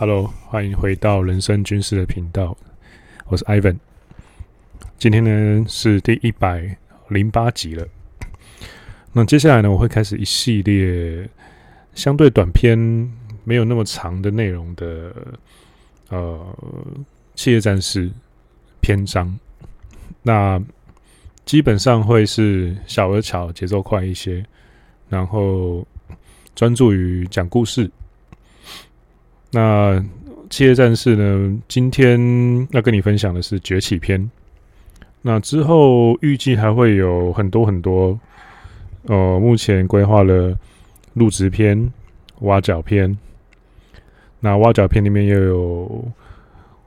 Hello，欢迎回到人生军事的频道，我是 Ivan。今天呢是第一百零八集了。那接下来呢，我会开始一系列相对短篇、没有那么长的内容的呃企业战士篇章。那基本上会是小而巧，节奏快一些，然后专注于讲故事。那企业战士呢？今天要跟你分享的是崛起篇。那之后预计还会有很多很多，呃，目前规划了入职篇、挖角篇。那挖角篇里面又有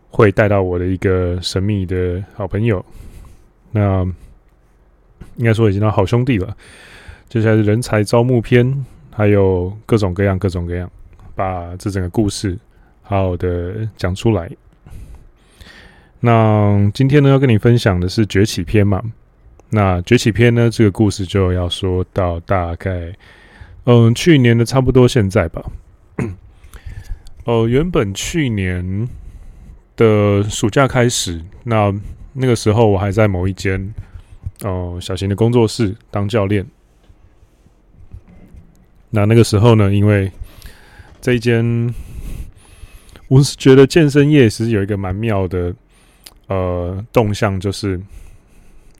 会带到我的一个神秘的好朋友。那应该说已经到好兄弟了。接下来是人才招募篇，还有各种各样、各种各样。把这整个故事好好的讲出来。那今天呢，要跟你分享的是崛起篇嘛。那崛起篇呢，这个故事就要说到大概，嗯，去年的差不多现在吧。哦，原本去年的暑假开始，那那个时候我还在某一间哦小型的工作室当教练。那那个时候呢，因为这一间，我是觉得健身业其实有一个蛮妙的呃动向，就是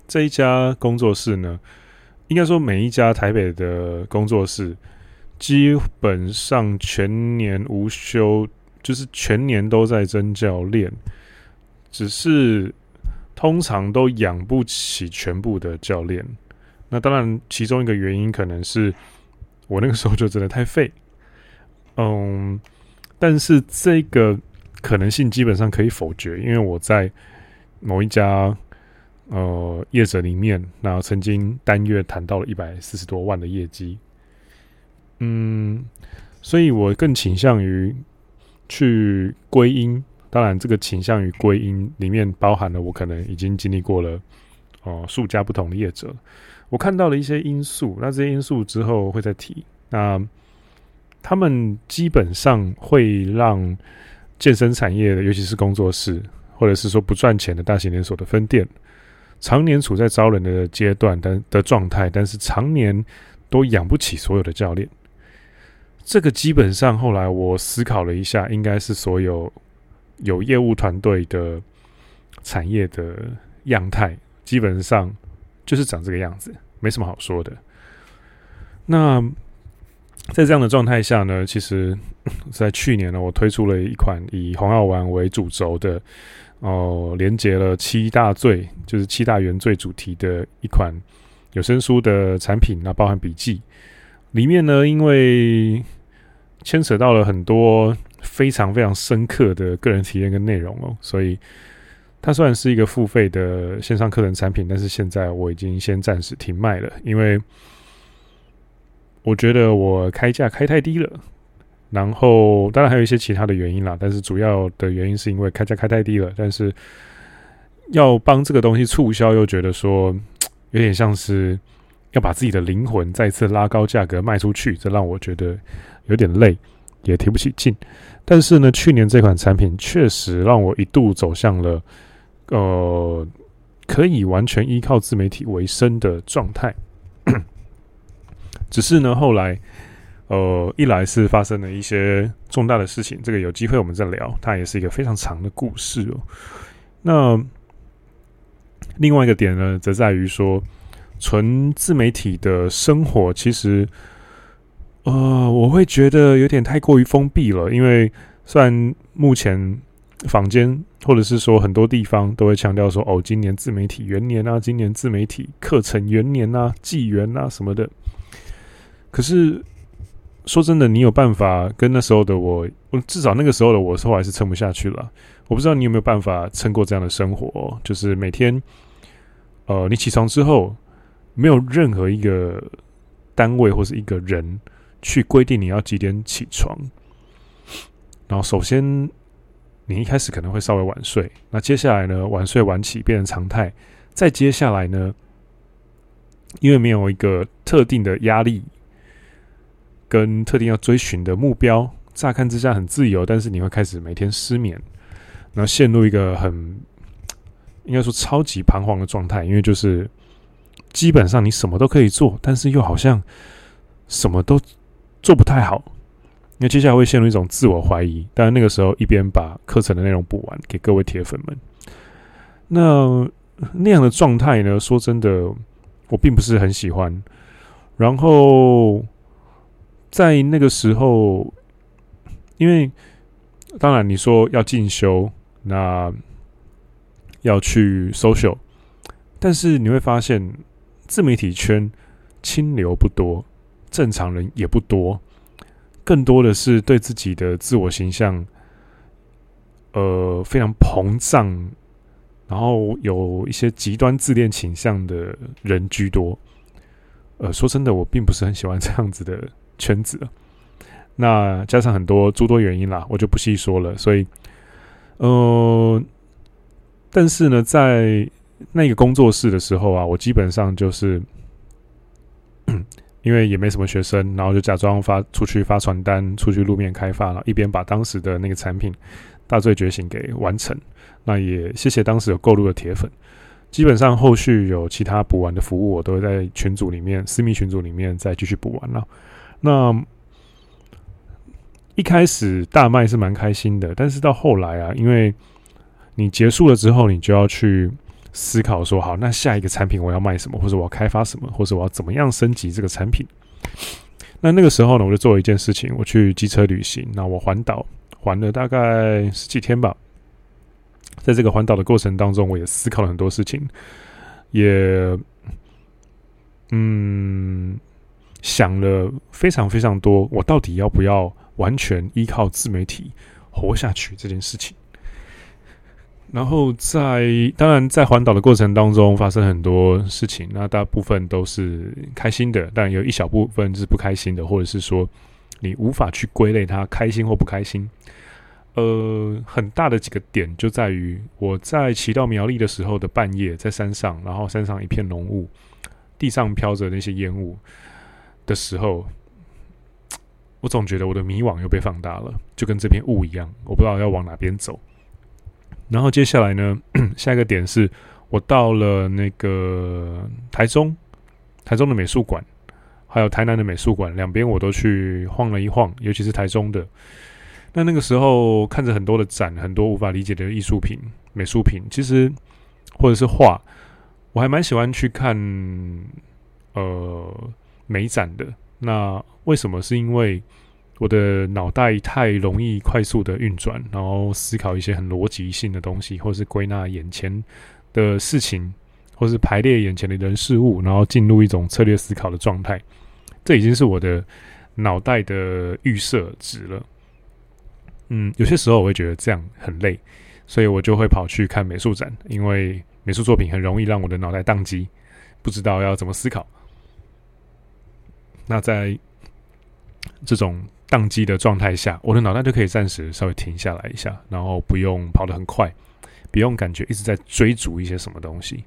这一家工作室呢，应该说每一家台北的工作室，基本上全年无休，就是全年都在争教练，只是通常都养不起全部的教练。那当然，其中一个原因可能是我那个时候就真的太废。嗯，但是这个可能性基本上可以否决，因为我在某一家呃业者里面，那曾经单月谈到了一百四十多万的业绩。嗯，所以我更倾向于去归因。当然，这个倾向于归因里面包含了我可能已经经历过了哦、数家不同的业者，我看到了一些因素。那这些因素之后会再提。那他们基本上会让健身产业的，尤其是工作室，或者是说不赚钱的大型连锁的分店，常年处在招人的阶段的的状态，但是常年都养不起所有的教练。这个基本上后来我思考了一下，应该是所有有业务团队的产业的样态，基本上就是长这个样子，没什么好说的。那。在这样的状态下呢，其实，在去年呢，我推出了一款以红药丸为主轴的，哦，连接了七大罪，就是七大原罪主题的一款有声书的产品，那包含笔记。里面呢，因为牵扯到了很多非常非常深刻的个人体验跟内容哦，所以它虽然是一个付费的线上课程产品，但是现在我已经先暂时停卖了，因为。我觉得我开价开太低了，然后当然还有一些其他的原因啦，但是主要的原因是因为开价开太低了，但是要帮这个东西促销，又觉得说有点像是要把自己的灵魂再次拉高价格卖出去，这让我觉得有点累，也提不起劲。但是呢，去年这款产品确实让我一度走向了呃可以完全依靠自媒体为生的状态。只是呢，后来，呃，一来是发生了一些重大的事情，这个有机会我们再聊。它也是一个非常长的故事哦。那另外一个点呢，则在于说，纯自媒体的生活，其实，呃，我会觉得有点太过于封闭了。因为虽然目前坊间或者是说很多地方都会强调说，哦，今年自媒体元年啊，今年自媒体课程元年啊，纪元啊什么的。可是说真的，你有办法跟那时候的我，至少那个时候的我，后来是撑不下去了。我不知道你有没有办法撑过这样的生活，就是每天，呃，你起床之后，没有任何一个单位或是一个人去规定你要几点起床。然后，首先你一开始可能会稍微晚睡，那接下来呢，晚睡晚起变成常态，再接下来呢，因为没有一个特定的压力。跟特定要追寻的目标，乍看之下很自由，但是你会开始每天失眠，然后陷入一个很应该说超级彷徨的状态，因为就是基本上你什么都可以做，但是又好像什么都做不太好。那接下来会陷入一种自我怀疑，当然那个时候一边把课程的内容补完，给各位铁粉们。那那样的状态呢？说真的，我并不是很喜欢。然后在那个时候，因为当然你说要进修，那要去 social，但是你会发现自媒体圈清流不多，正常人也不多。更多的是对自己的自我形象，呃，非常膨胀，然后有一些极端自恋倾向的人居多。呃，说真的，我并不是很喜欢这样子的圈子。那加上很多诸多原因啦，我就不细说了。所以，呃，但是呢，在那个工作室的时候啊，我基本上就是。因为也没什么学生，然后就假装发出去发传单，出去路面开发了，一边把当时的那个产品《大醉觉醒》给完成。那也谢谢当时有购入的铁粉。基本上后续有其他补完的服务，我都会在群组里面、私密群组里面再继续补完了。那一开始大卖是蛮开心的，但是到后来啊，因为你结束了之后，你就要去。思考说好，那下一个产品我要卖什么，或者我要开发什么，或者我要怎么样升级这个产品？那那个时候呢，我就做了一件事情，我去机车旅行。那我环岛环了大概十几天吧，在这个环岛的过程当中，我也思考了很多事情，也嗯想了非常非常多，我到底要不要完全依靠自媒体活下去这件事情？然后在当然在环岛的过程当中发生很多事情，那大部分都是开心的，但有一小部分是不开心的，或者是说你无法去归类它开心或不开心。呃，很大的几个点就在于我在骑到苗栗的时候的半夜，在山上，然后山上一片浓雾，地上飘着那些烟雾的时候，我总觉得我的迷惘又被放大了，就跟这片雾一样，我不知道要往哪边走。然后接下来呢，下一个点是我到了那个台中，台中的美术馆，还有台南的美术馆，两边我都去晃了一晃，尤其是台中的。那那个时候看着很多的展，很多无法理解的艺术品、美术品，其实或者是画，我还蛮喜欢去看呃美展的。那为什么？是因为我的脑袋太容易快速的运转，然后思考一些很逻辑性的东西，或是归纳眼前的事情，或是排列眼前的人事物，然后进入一种策略思考的状态。这已经是我的脑袋的预设值了。嗯，有些时候我会觉得这样很累，所以我就会跑去看美术展，因为美术作品很容易让我的脑袋宕机，不知道要怎么思考。那在这种宕机的状态下，我的脑袋就可以暂时稍微停下来一下，然后不用跑得很快，不用感觉一直在追逐一些什么东西。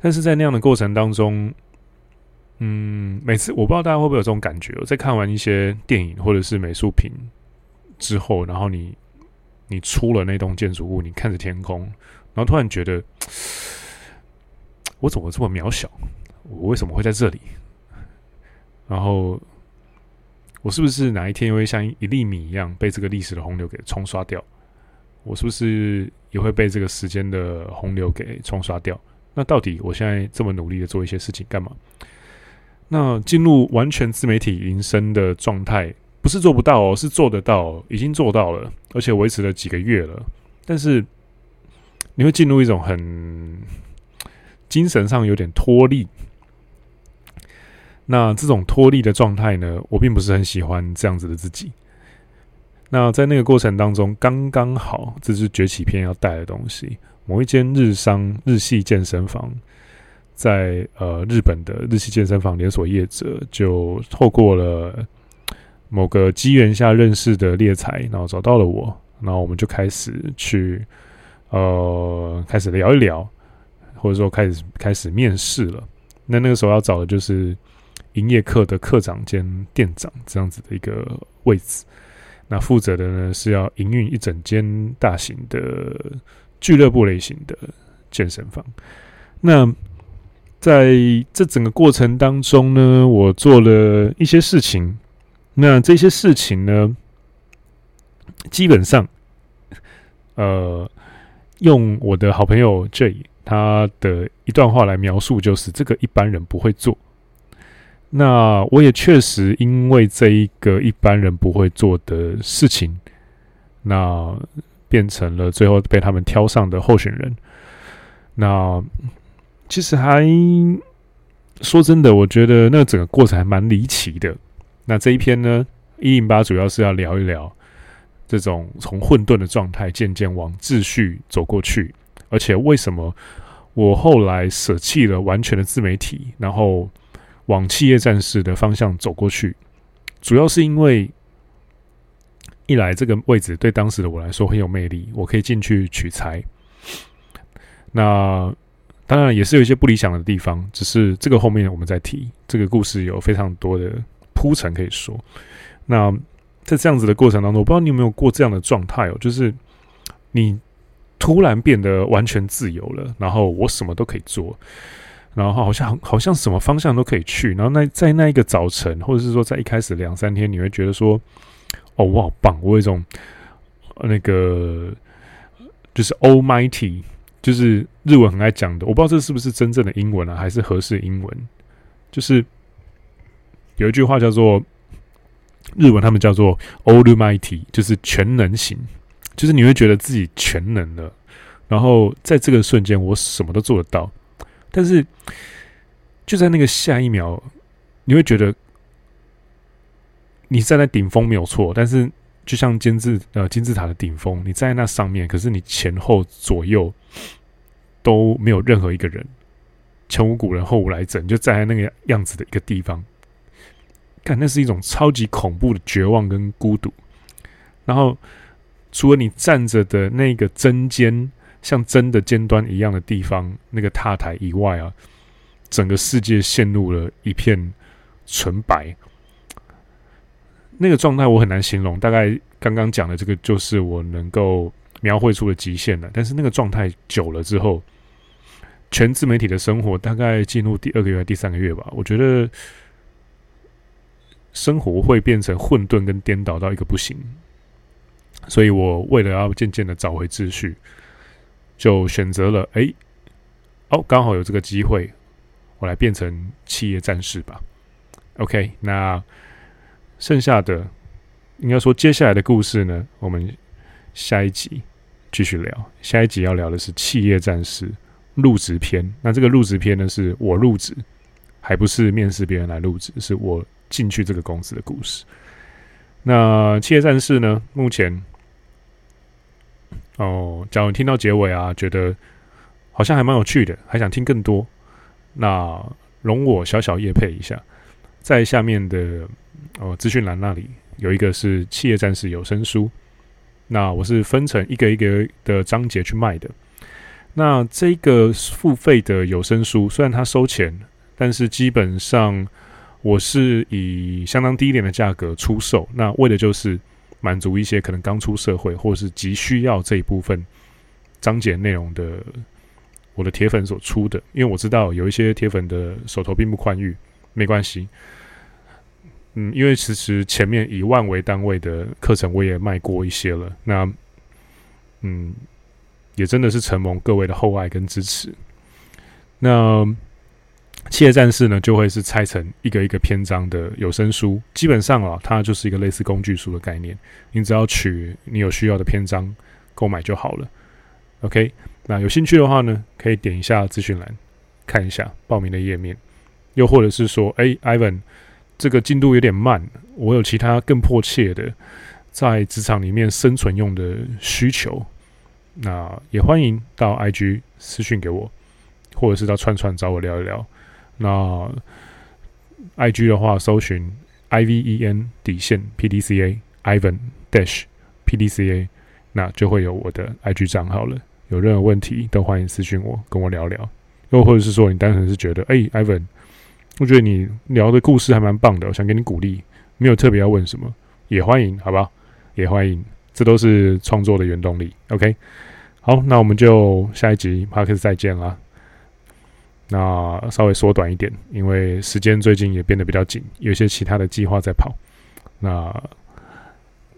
但是在那样的过程当中，嗯，每次我不知道大家会不会有这种感觉，我在看完一些电影或者是美术品之后，然后你你出了那栋建筑物，你看着天空，然后突然觉得，我怎么这么渺小？我为什么会在这里？然后。我是不是哪一天又会像一粒米一样被这个历史的洪流给冲刷掉？我是不是也会被这个时间的洪流给冲刷掉？那到底我现在这么努力的做一些事情干嘛？那进入完全自媒体营生的状态，不是做不到哦，是做得到，已经做到了，而且维持了几个月了。但是你会进入一种很精神上有点脱力。那这种脱力的状态呢，我并不是很喜欢这样子的自己。那在那个过程当中，刚刚好，这是崛起篇要带的东西。某一间日商日系健身房，在呃日本的日系健身房连锁业者，就透过了某个机缘下认识的猎才，然后找到了我，然后我们就开始去呃开始聊一聊，或者说开始开始面试了。那那个时候要找的就是。营业课的课长兼店长这样子的一个位置。那负责的呢是要营运一整间大型的俱乐部类型的健身房。那在这整个过程当中呢，我做了一些事情。那这些事情呢，基本上，呃，用我的好朋友 J 他的一段话来描述，就是这个一般人不会做。那我也确实因为这一个一般人不会做的事情，那变成了最后被他们挑上的候选人。那其实还说真的，我觉得那整个过程还蛮离奇的。那这一篇呢，一零八主要是要聊一聊这种从混沌的状态渐渐往秩序走过去，而且为什么我后来舍弃了完全的自媒体，然后。往企业战士的方向走过去，主要是因为一来这个位置对当时的我来说很有魅力，我可以进去取材。那当然也是有一些不理想的地方，只是这个后面我们再提。这个故事有非常多的铺陈可以说。那在这样子的过程当中，我不知道你有没有过这样的状态哦，就是你突然变得完全自由了，然后我什么都可以做。然后好像好像什么方向都可以去，然后那在那一个早晨，或者是说在一开始两三天，你会觉得说，哦，我好棒，我有一种那个就是 Almighty，就是日文很爱讲的，我不知道这是不是真正的英文啊，还是合适英文？就是有一句话叫做日文，他们叫做 Almighty，就是全能型，就是你会觉得自己全能了，然后在这个瞬间，我什么都做得到。但是，就在那个下一秒，你会觉得你站在顶峰没有错。但是，就像金字呃金字塔的顶峰，你站在那上面，可是你前后左右都没有任何一个人，前无古人后无来者，你就站在那个样子的一个地方，看那是一种超级恐怖的绝望跟孤独。然后，除了你站着的那个针尖。像针的尖端一样的地方，那个踏台以外啊，整个世界陷入了一片纯白。那个状态我很难形容，大概刚刚讲的这个就是我能够描绘出的极限了。但是那个状态久了之后，全自媒体的生活大概进入第二个月、第三个月吧，我觉得生活会变成混沌跟颠倒到一个不行。所以我为了要渐渐的找回秩序。就选择了哎，哦，刚好有这个机会，我来变成企业战士吧。OK，那剩下的应该说接下来的故事呢，我们下一集继续聊。下一集要聊的是企业战士入职篇。那这个入职篇呢，是我入职，还不是面试别人来入职，是我进去这个公司的故事。那企业战士呢，目前。哦，假如听到结尾啊，觉得好像还蛮有趣的，还想听更多，那容我小小业配一下，在下面的哦资讯栏那里有一个是企业战士有声书，那我是分成一个一个的章节去卖的。那这个付费的有声书虽然它收钱，但是基本上我是以相当低一点的价格出售，那为的就是。满足一些可能刚出社会或是急需要这一部分章节内容的我的铁粉所出的，因为我知道有一些铁粉的手头并不宽裕，没关系。嗯，因为其实前面以万为单位的课程我也卖过一些了，那嗯，也真的是承蒙各位的厚爱跟支持。那。企业战士呢，就会是拆成一个一个篇章的有声书，基本上啊，它就是一个类似工具书的概念。你只要取你有需要的篇章购买就好了。OK，那有兴趣的话呢，可以点一下资讯栏看一下报名的页面，又或者是说，哎，Ivan，这个进度有点慢，我有其他更迫切的在职场里面生存用的需求，那也欢迎到 IG 私讯给我，或者是到串串找我聊一聊。那 I G 的话，搜寻 I V E N 底线 P D C A Ivan Dash P D C A，那就会有我的 I G 账号了。有任何问题都欢迎私讯我，跟我聊聊。又或者是说，你单纯是觉得，哎、，Ivan，我觉得你聊的故事还蛮棒的，我想给你鼓励，没有特别要问什么，也欢迎，好不好？也欢迎，这都是创作的原动力。OK，好，那我们就下一集 Podcast 再见啦。那稍微缩短一点，因为时间最近也变得比较紧，有些其他的计划在跑。那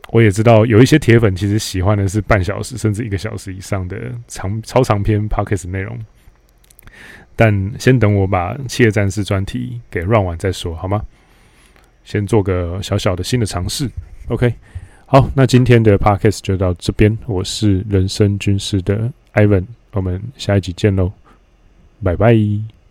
我也知道有一些铁粉其实喜欢的是半小时甚至一个小时以上的长超长篇 Podcast 内容，但先等我把《企业战士》专题给 run 完再说，好吗？先做个小小的新的尝试。OK，好，那今天的 Podcast 就到这边，我是人生军师的 Ivan，我们下一集见喽。拜拜。